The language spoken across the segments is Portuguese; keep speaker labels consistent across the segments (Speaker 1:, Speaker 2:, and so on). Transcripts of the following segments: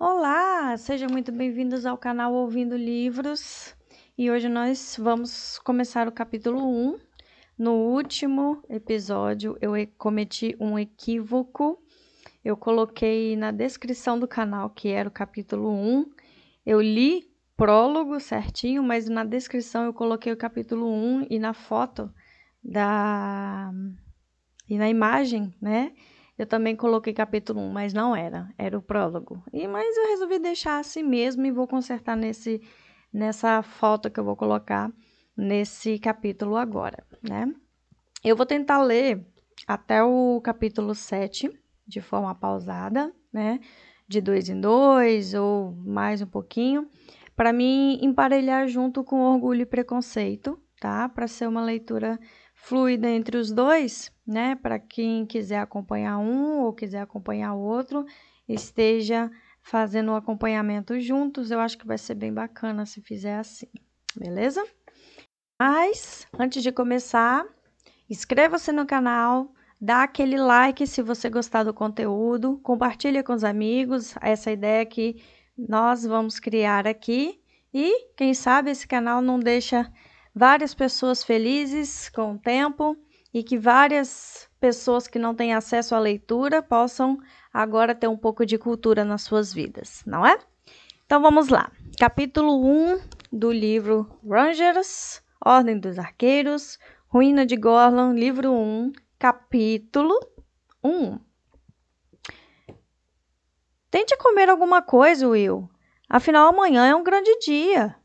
Speaker 1: Olá, sejam muito bem-vindos ao canal Ouvindo Livros. E hoje nós vamos começar o capítulo 1. No último episódio eu cometi um equívoco. Eu coloquei na descrição do canal que era o capítulo 1. Eu li prólogo certinho, mas na descrição eu coloquei o capítulo 1 e na foto da e na imagem, né? Eu também coloquei capítulo 1, mas não era, era o prólogo. E mas eu resolvi deixar assim mesmo e vou consertar nesse nessa foto que eu vou colocar nesse capítulo agora, né? Eu vou tentar ler até o capítulo 7 de forma pausada, né? De dois em dois ou mais um pouquinho, para mim emparelhar junto com Orgulho e Preconceito, tá? Para ser uma leitura fluida entre os dois, né? Para quem quiser acompanhar um ou quiser acompanhar o outro, esteja fazendo o acompanhamento juntos. Eu acho que vai ser bem bacana se fizer assim, beleza? Mas antes de começar, inscreva-se no canal, dá aquele like se você gostar do conteúdo, compartilha com os amigos essa ideia que nós vamos criar aqui e quem sabe esse canal não deixa várias pessoas felizes com o tempo e que várias pessoas que não têm acesso à leitura possam agora ter um pouco de cultura nas suas vidas, não é? Então vamos lá. Capítulo 1 do livro Rangers, Ordem dos Arqueiros, Ruína de Gorlan, livro 1, capítulo 1. Tente comer alguma coisa, Will. Afinal, amanhã é um grande dia.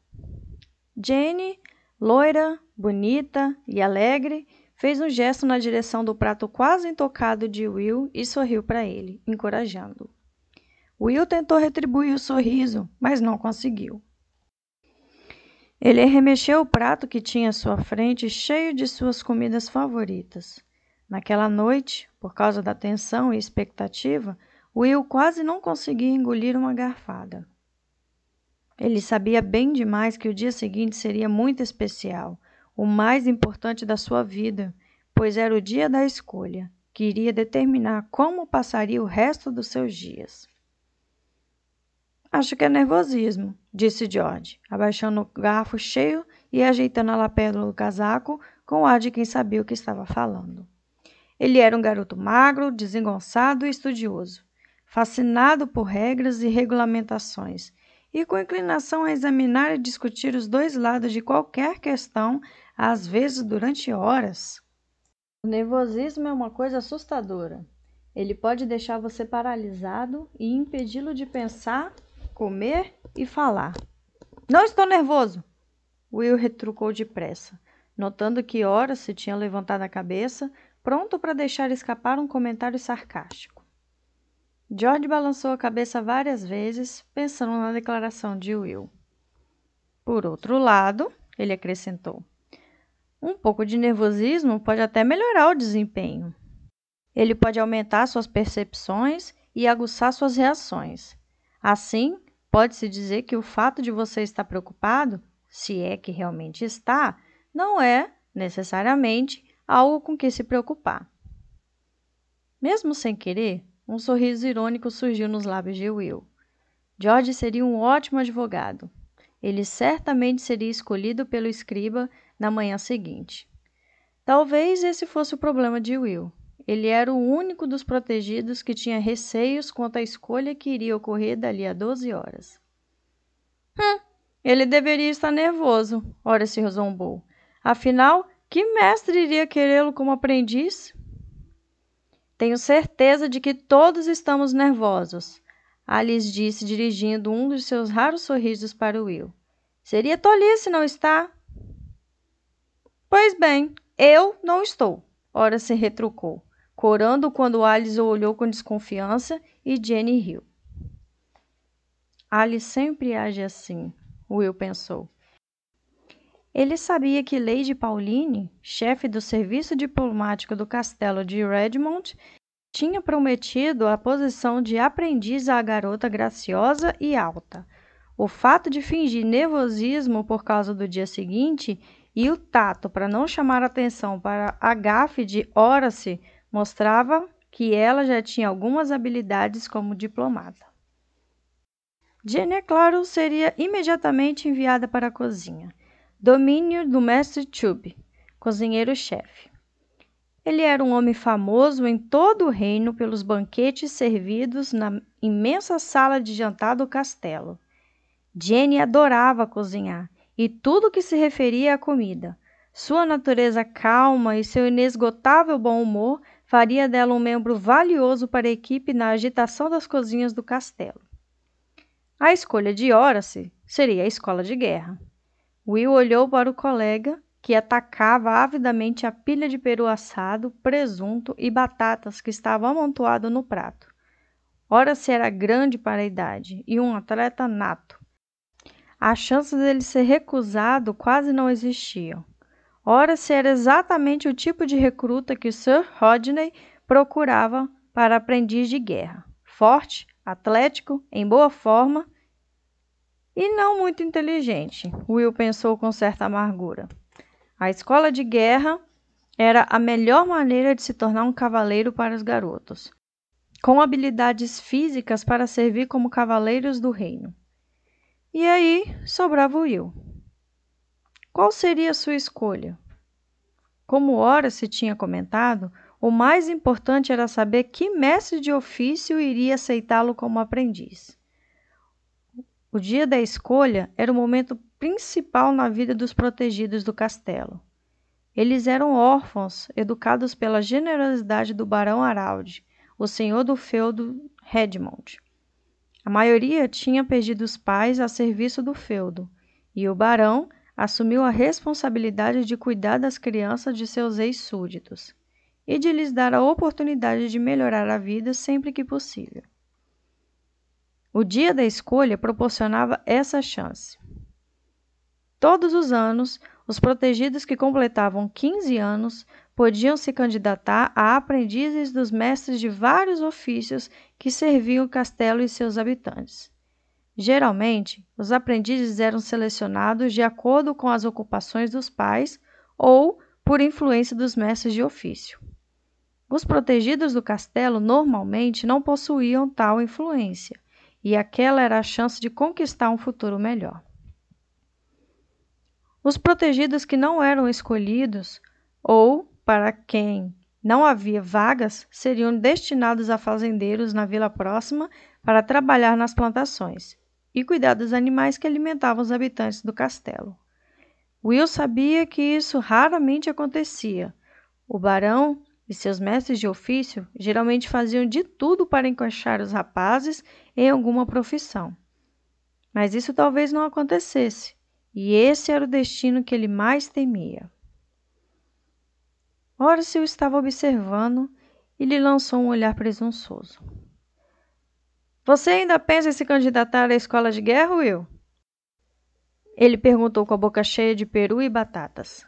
Speaker 1: Jane Loira, bonita e alegre, fez um gesto na direção do prato quase intocado de Will e sorriu para ele, encorajando. Will tentou retribuir o sorriso, mas não conseguiu. Ele remexeu o prato que tinha à sua frente, cheio de suas comidas favoritas. Naquela noite, por causa da tensão e expectativa, Will quase não conseguia engolir uma garfada. Ele sabia bem demais que o dia seguinte seria muito especial, o mais importante da sua vida, pois era o dia da escolha, que iria determinar como passaria o resto dos seus dias. Acho que é nervosismo, disse George, abaixando o garfo cheio e ajeitando a lapela do casaco com o ar de quem sabia o que estava falando. Ele era um garoto magro, desengonçado e estudioso, fascinado por regras e regulamentações e com inclinação a examinar e discutir os dois lados de qualquer questão, às vezes durante horas. O nervosismo é uma coisa assustadora. Ele pode deixar você paralisado e impedi-lo de pensar, comer e falar. Não estou nervoso! Will retrucou depressa, notando que ora se tinha levantado a cabeça, pronto para deixar escapar um comentário sarcástico. George balançou a cabeça várias vezes, pensando na declaração de Will. Por outro lado, ele acrescentou, um pouco de nervosismo pode até melhorar o desempenho. Ele pode aumentar suas percepções e aguçar suas reações. Assim, pode-se dizer que o fato de você estar preocupado, se é que realmente está, não é, necessariamente, algo com que se preocupar. Mesmo sem querer, um sorriso irônico surgiu nos lábios de Will. George seria um ótimo advogado. Ele certamente seria escolhido pelo escriba na manhã seguinte. Talvez esse fosse o problema de Will. Ele era o único dos protegidos que tinha receios quanto à escolha que iria ocorrer dali a 12 horas. Hum, ele deveria estar nervoso, ora se zombou. Afinal, que mestre iria querê-lo como aprendiz? Tenho certeza de que todos estamos nervosos, Alice disse, dirigindo um dos seus raros sorrisos para Will. Seria tolice não estar? Pois bem, eu não estou, ora se retrucou, corando quando Alice o olhou com desconfiança e Jenny riu. Alice sempre age assim, Will pensou. Ele sabia que Lady Pauline, chefe do serviço diplomático do castelo de Redmond, tinha prometido a posição de aprendiz à garota graciosa e alta. O fato de fingir nervosismo por causa do dia seguinte e o tato para não chamar atenção para a gafe de Horace mostrava que ela já tinha algumas habilidades como diplomata. Jenny, é claro, seria imediatamente enviada para a cozinha, domínio do mestre Tube, cozinheiro-chefe. Ele era um homem famoso em todo o reino pelos banquetes servidos na imensa sala de jantar do castelo. Jenny adorava cozinhar e tudo que se referia à comida. Sua natureza calma e seu inesgotável bom humor faria dela um membro valioso para a equipe na agitação das cozinhas do castelo. A escolha de Horace seria a escola de guerra. Will olhou para o colega que atacava avidamente a pilha de peru assado, presunto e batatas que estava amontoado no prato. Ora se era grande para a idade e um atleta nato. As chances dele ser recusado quase não existiam. Ora se era exatamente o tipo de recruta que Sir Rodney procurava para aprendiz de guerra. Forte, atlético, em boa forma e não muito inteligente, Will pensou com certa amargura. A escola de guerra era a melhor maneira de se tornar um cavaleiro para os garotos, com habilidades físicas para servir como cavaleiros do reino. E aí sobrava Will. Qual seria a sua escolha? Como ora se tinha comentado, o mais importante era saber que mestre de ofício iria aceitá-lo como aprendiz. O dia da escolha era o momento principal na vida dos protegidos do castelo. Eles eram órfãos, educados pela generosidade do barão Araldi, o senhor do feudo Redmond. A maioria tinha perdido os pais a serviço do feudo, e o barão assumiu a responsabilidade de cuidar das crianças de seus ex-súditos e de lhes dar a oportunidade de melhorar a vida sempre que possível. O dia da escolha proporcionava essa chance. Todos os anos, os protegidos que completavam 15 anos podiam se candidatar a aprendizes dos mestres de vários ofícios que serviam o castelo e seus habitantes. Geralmente, os aprendizes eram selecionados de acordo com as ocupações dos pais ou por influência dos mestres de ofício. Os protegidos do castelo normalmente não possuíam tal influência, e aquela era a chance de conquistar um futuro melhor. Os protegidos que não eram escolhidos ou para quem não havia vagas seriam destinados a fazendeiros na vila próxima para trabalhar nas plantações e cuidar dos animais que alimentavam os habitantes do castelo. Will sabia que isso raramente acontecia. O barão e seus mestres de ofício geralmente faziam de tudo para encaixar os rapazes em alguma profissão. Mas isso talvez não acontecesse, e esse era o destino que ele mais temia. Horace o estava observando e lhe lançou um olhar presunçoso. Você ainda pensa em se candidatar à escola de guerra, Will? Ele perguntou com a boca cheia de peru e batatas.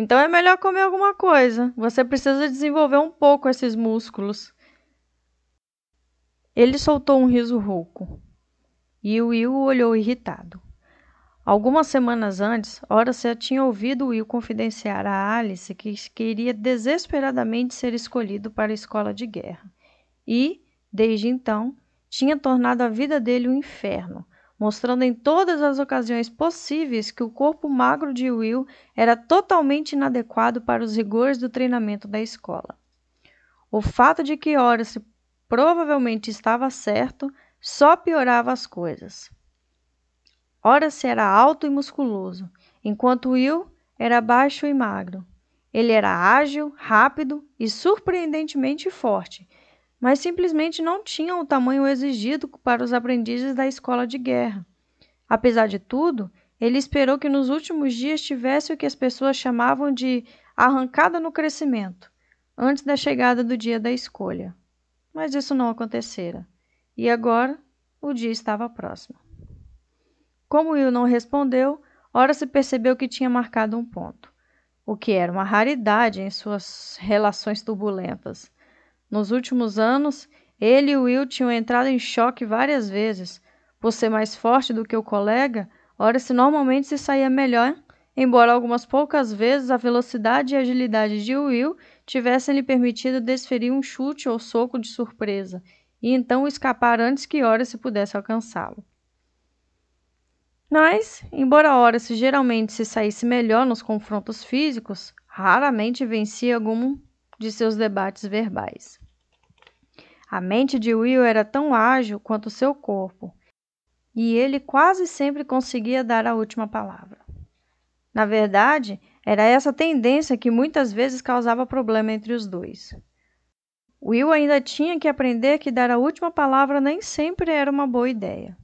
Speaker 1: Então é melhor comer alguma coisa. Você precisa desenvolver um pouco esses músculos. Ele soltou um riso rouco. E o Will olhou irritado. Algumas semanas antes, Horace tinha ouvido Will confidenciar a Alice que queria desesperadamente ser escolhido para a escola de guerra. E, desde então, tinha tornado a vida dele um inferno, mostrando em todas as ocasiões possíveis que o corpo magro de Will era totalmente inadequado para os rigores do treinamento da escola. O fato de que Horace provavelmente estava certo só piorava as coisas. Horace era alto e musculoso, enquanto Will era baixo e magro. Ele era ágil, rápido e surpreendentemente forte, mas simplesmente não tinha o tamanho exigido para os aprendizes da escola de guerra. Apesar de tudo, ele esperou que nos últimos dias tivesse o que as pessoas chamavam de arrancada no crescimento, antes da chegada do dia da escolha. Mas isso não acontecera. E agora o dia estava próximo. Como Will não respondeu, ora se percebeu que tinha marcado um ponto, o que era uma raridade em suas relações turbulentas. Nos últimos anos, ele e Will tinham entrado em choque várias vezes. Por ser mais forte do que o colega, ora se normalmente se saía melhor, embora algumas poucas vezes a velocidade e agilidade de Will tivessem lhe permitido desferir um chute ou soco de surpresa, e então escapar antes que Horace pudesse alcançá-lo. Mas, embora Horace geralmente se saísse melhor nos confrontos físicos, raramente vencia algum de seus debates verbais. A mente de Will era tão ágil quanto seu corpo, e ele quase sempre conseguia dar a última palavra. Na verdade, era essa tendência que muitas vezes causava problema entre os dois. Will ainda tinha que aprender que dar a última palavra nem sempre era uma boa ideia.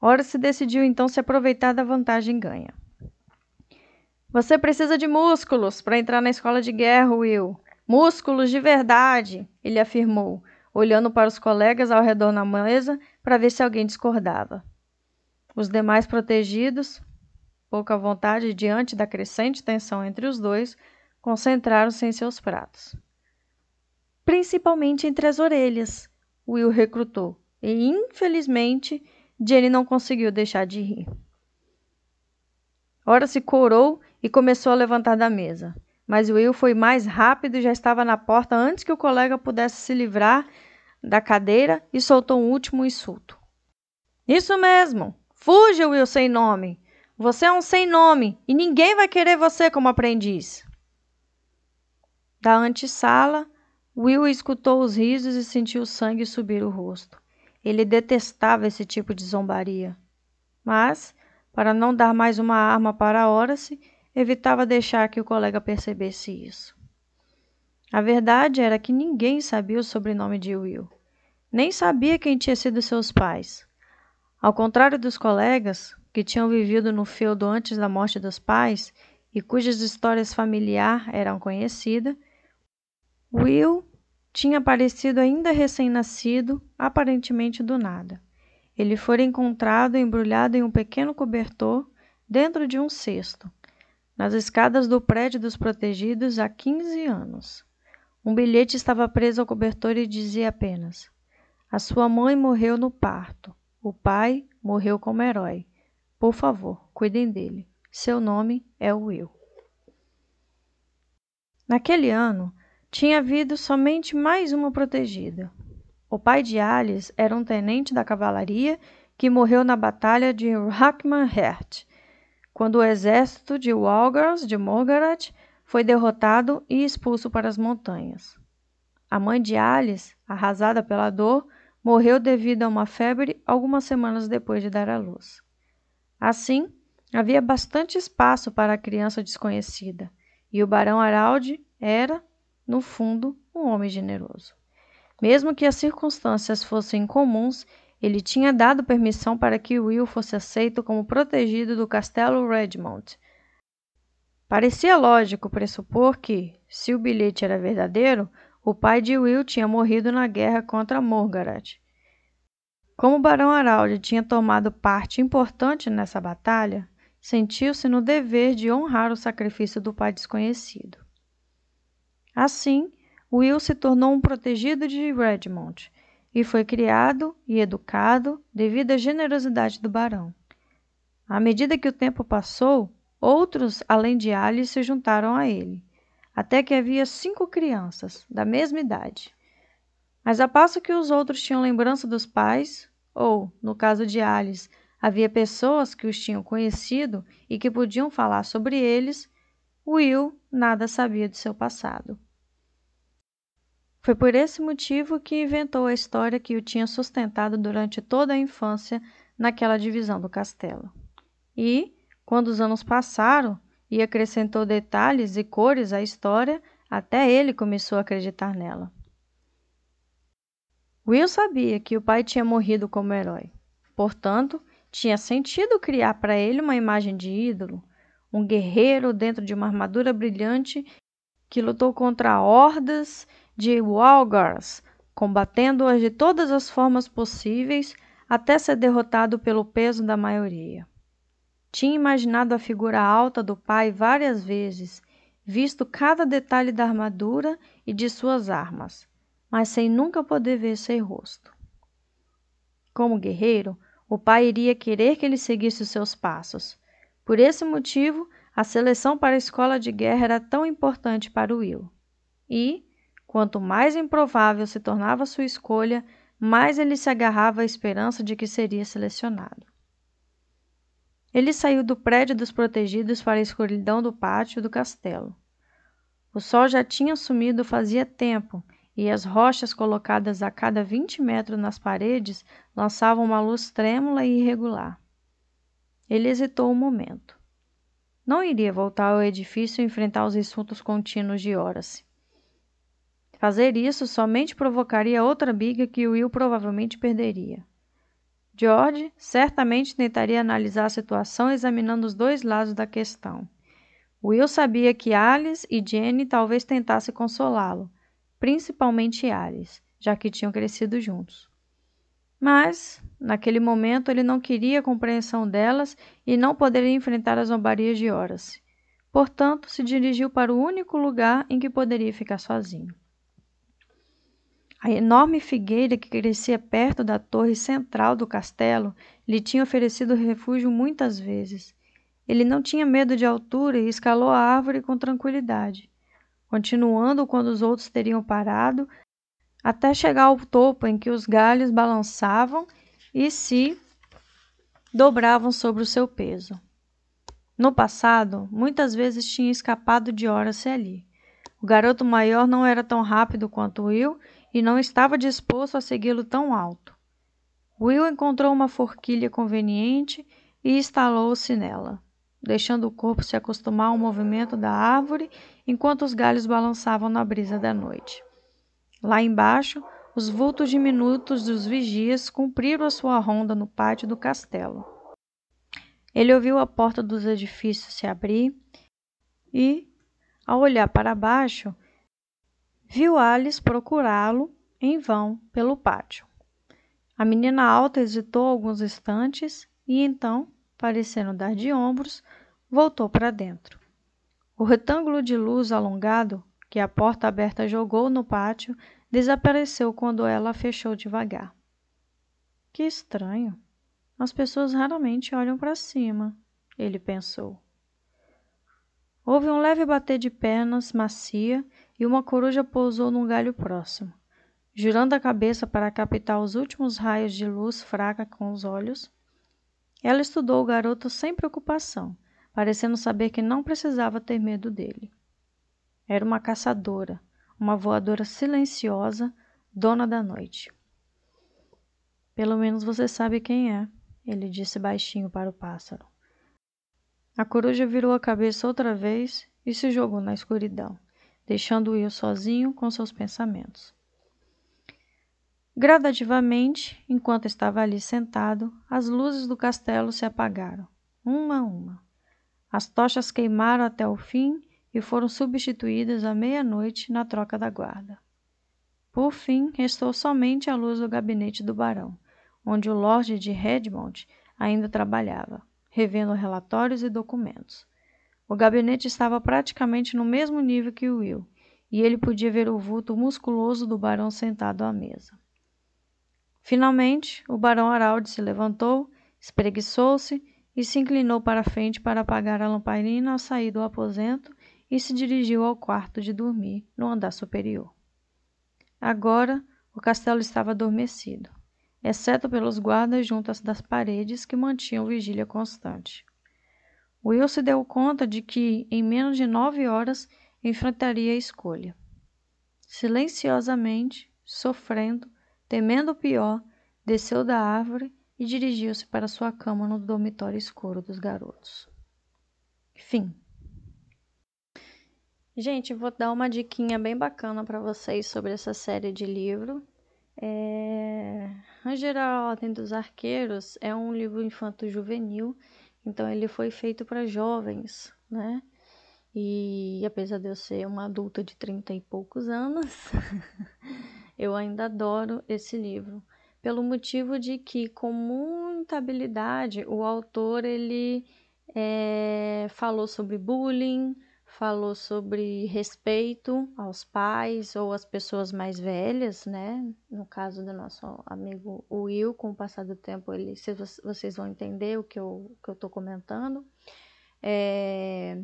Speaker 1: Horace decidiu então se aproveitar da vantagem ganha. Você precisa de músculos para entrar na escola de guerra, Will. Músculos de verdade, ele afirmou, olhando para os colegas ao redor na mesa para ver se alguém discordava. Os demais protegidos, pouca vontade diante da crescente tensão entre os dois, concentraram-se em seus pratos. Principalmente entre as orelhas, Will recrutou, e infelizmente Jenny não conseguiu deixar de rir. Ora se corou e começou a levantar da mesa mas Will foi mais rápido e já estava na porta antes que o colega pudesse se livrar da cadeira e soltou um último insulto. Isso mesmo! Fuja, Will sem nome! Você é um sem nome e ninguém vai querer você como aprendiz. Da antessala, Will escutou os risos e sentiu o sangue subir o rosto. Ele detestava esse tipo de zombaria. Mas, para não dar mais uma arma para Horace, evitava deixar que o colega percebesse isso. A verdade era que ninguém sabia o sobrenome de Will, nem sabia quem tinha sido seus pais. Ao contrário dos colegas, que tinham vivido no feudo antes da morte dos pais e cujas histórias familiares eram conhecidas, Will tinha aparecido ainda recém-nascido, aparentemente do nada. Ele foi encontrado embrulhado em um pequeno cobertor dentro de um cesto, nas escadas do prédio dos protegidos há 15 anos. Um bilhete estava preso ao cobertor e dizia apenas: A sua mãe morreu no parto. O pai morreu como herói. Por favor, cuidem dele. Seu nome é Will. Naquele ano, tinha havido somente mais uma protegida. O pai de Alice era um tenente da cavalaria que morreu na batalha de Hackman Heath quando o exército de Walgars de Morgaret foi derrotado e expulso para as montanhas. A mãe de Alice, arrasada pela dor, morreu devido a uma febre algumas semanas depois de dar à luz. Assim, havia bastante espaço para a criança desconhecida, e o barão Araldi era, no fundo, um homem generoso. Mesmo que as circunstâncias fossem incomuns, ele tinha dado permissão para que Will fosse aceito como protegido do castelo Redmond. Parecia lógico pressupor que, se o bilhete era verdadeiro, o pai de Will tinha morrido na guerra contra Morgaret. Como o Barão Araldi tinha tomado parte importante nessa batalha, sentiu-se no dever de honrar o sacrifício do pai desconhecido. Assim, Will se tornou um protegido de Redmond e foi criado e educado devido à generosidade do barão. À medida que o tempo passou, outros, além de Alice, se juntaram a ele, até que havia cinco crianças, da mesma idade. Mas a passo que os outros tinham lembrança dos pais, ou, no caso de Alice, havia pessoas que os tinham conhecido e que podiam falar sobre eles, Will nada sabia de seu passado. Foi por esse motivo que inventou a história que o tinha sustentado durante toda a infância naquela divisão do castelo. E, quando os anos passaram e acrescentou detalhes e cores à história, até ele começou a acreditar nela. Will sabia que o pai tinha morrido como herói. Portanto, tinha sentido criar para ele uma imagem de ídolo, um guerreiro dentro de uma armadura brilhante que lutou contra hordas de Walgars, combatendo-as de todas as formas possíveis até ser derrotado pelo peso da maioria. Tinha imaginado a figura alta do pai várias vezes, visto cada detalhe da armadura e de suas armas, mas sem nunca poder ver seu rosto. Como guerreiro, o pai iria querer que ele seguisse os seus passos. Por esse motivo, a seleção para a escola de guerra era tão importante para Will. E, Quanto mais improvável se tornava sua escolha, mais ele se agarrava à esperança de que seria selecionado. Ele saiu do prédio dos protegidos para a escuridão do pátio do castelo. O sol já tinha sumido fazia tempo e as rochas colocadas a cada vinte metros nas paredes lançavam uma luz trêmula e irregular. Ele hesitou um momento. Não iria voltar ao edifício e enfrentar os insultos contínuos de Horace. Fazer isso somente provocaria outra briga que Will provavelmente perderia. George certamente tentaria analisar a situação examinando os dois lados da questão. Will sabia que Alice e Jenny talvez tentassem consolá-lo, principalmente Alice, já que tinham crescido juntos. Mas, naquele momento, ele não queria a compreensão delas e não poderia enfrentar as zombarias de Horace. Portanto, se dirigiu para o único lugar em que poderia ficar sozinho. A enorme figueira que crescia perto da torre central do castelo lhe tinha oferecido refúgio muitas vezes. Ele não tinha medo de altura e escalou a árvore com tranquilidade, continuando quando os outros teriam parado, até chegar ao topo em que os galhos balançavam e se dobravam sobre o seu peso. No passado, muitas vezes tinha escapado de Horace ali. O garoto maior não era tão rápido quanto Will e não estava disposto a segui-lo tão alto. Will encontrou uma forquilha conveniente e instalou-se nela, deixando o corpo se acostumar ao movimento da árvore enquanto os galhos balançavam na brisa da noite. Lá embaixo, os vultos diminutos dos vigias cumpriram a sua ronda no pátio do castelo. Ele ouviu a porta dos edifícios se abrir e, ao olhar para baixo, viu Alice procurá-lo em vão pelo pátio. A menina alta hesitou alguns instantes e então, parecendo dar de ombros, voltou para dentro. O retângulo de luz alongado que a porta aberta jogou no pátio desapareceu quando ela fechou devagar. Que estranho. As pessoas raramente olham para cima, ele pensou. Houve um leve bater de pernas macia e uma coruja pousou num galho próximo. Girando a cabeça para captar os últimos raios de luz fraca com os olhos, ela estudou o garoto sem preocupação, parecendo saber que não precisava ter medo dele. Era uma caçadora, uma voadora silenciosa, dona da noite. Pelo menos você sabe quem é, ele disse baixinho para o pássaro. A coruja virou a cabeça outra vez e se jogou na escuridão deixando Will sozinho com seus pensamentos. Gradativamente, enquanto estava ali sentado, as luzes do castelo se apagaram, uma a uma. As tochas queimaram até o fim e foram substituídas à meia-noite na troca da guarda. Por fim, restou somente a luz do gabinete do barão, onde o Lorde de Redmond ainda trabalhava, revendo relatórios e documentos. O gabinete estava praticamente no mesmo nível que Will, e ele podia ver o vulto musculoso do barão sentado à mesa. Finalmente, o barão Araldi se levantou, espreguiçou-se e se inclinou para a frente para apagar a lamparina ao sair do aposento e se dirigiu ao quarto de dormir, no andar superior. Agora, o castelo estava adormecido, exceto pelos guardas juntas das paredes que mantinham vigília constante. Will se deu conta de que, em menos de nove horas, enfrentaria a escolha. Silenciosamente, sofrendo, temendo o pior, desceu da árvore e dirigiu-se para sua cama no dormitório escuro dos garotos. Fim. Gente, vou dar uma diquinha bem bacana para vocês sobre essa série de livro. É... A Ordem dos Arqueiros é um livro infanto-juvenil então ele foi feito para jovens, né? E apesar de eu ser uma adulta de 30 e poucos anos, eu ainda adoro esse livro, pelo motivo de que com muita habilidade o autor ele é, falou sobre bullying, falou sobre respeito aos pais ou às pessoas mais velhas, né? No caso do nosso amigo Will, com o passar do tempo, ele, vocês vão entender o que eu, que eu tô comentando. É,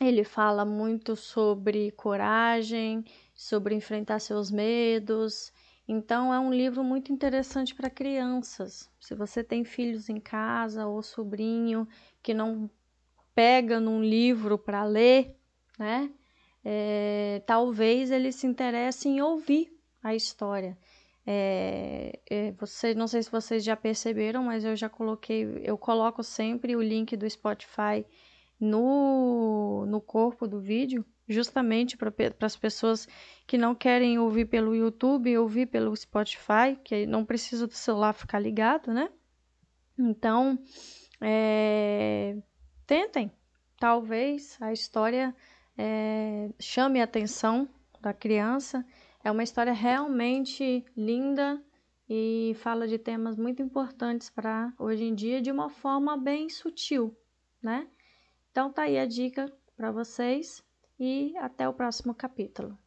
Speaker 1: ele fala muito sobre coragem, sobre enfrentar seus medos Então é um livro muito interessante para crianças. Se você tem filhos em casa ou sobrinho que não pega num livro para ler, né? É, talvez ele se interesse em ouvir a história. É, é, você, não sei se vocês já perceberam, mas eu já coloquei, eu coloco sempre o link do Spotify no, no corpo do vídeo, justamente para as pessoas que não querem ouvir pelo YouTube, ouvir pelo Spotify, que não precisa do celular ficar ligado, né? Então, é, tentem, talvez a história é, chame a atenção da criança. É uma história realmente linda e fala de temas muito importantes para hoje em dia de uma forma bem sutil, né? Então tá aí a dica para vocês e até o próximo capítulo.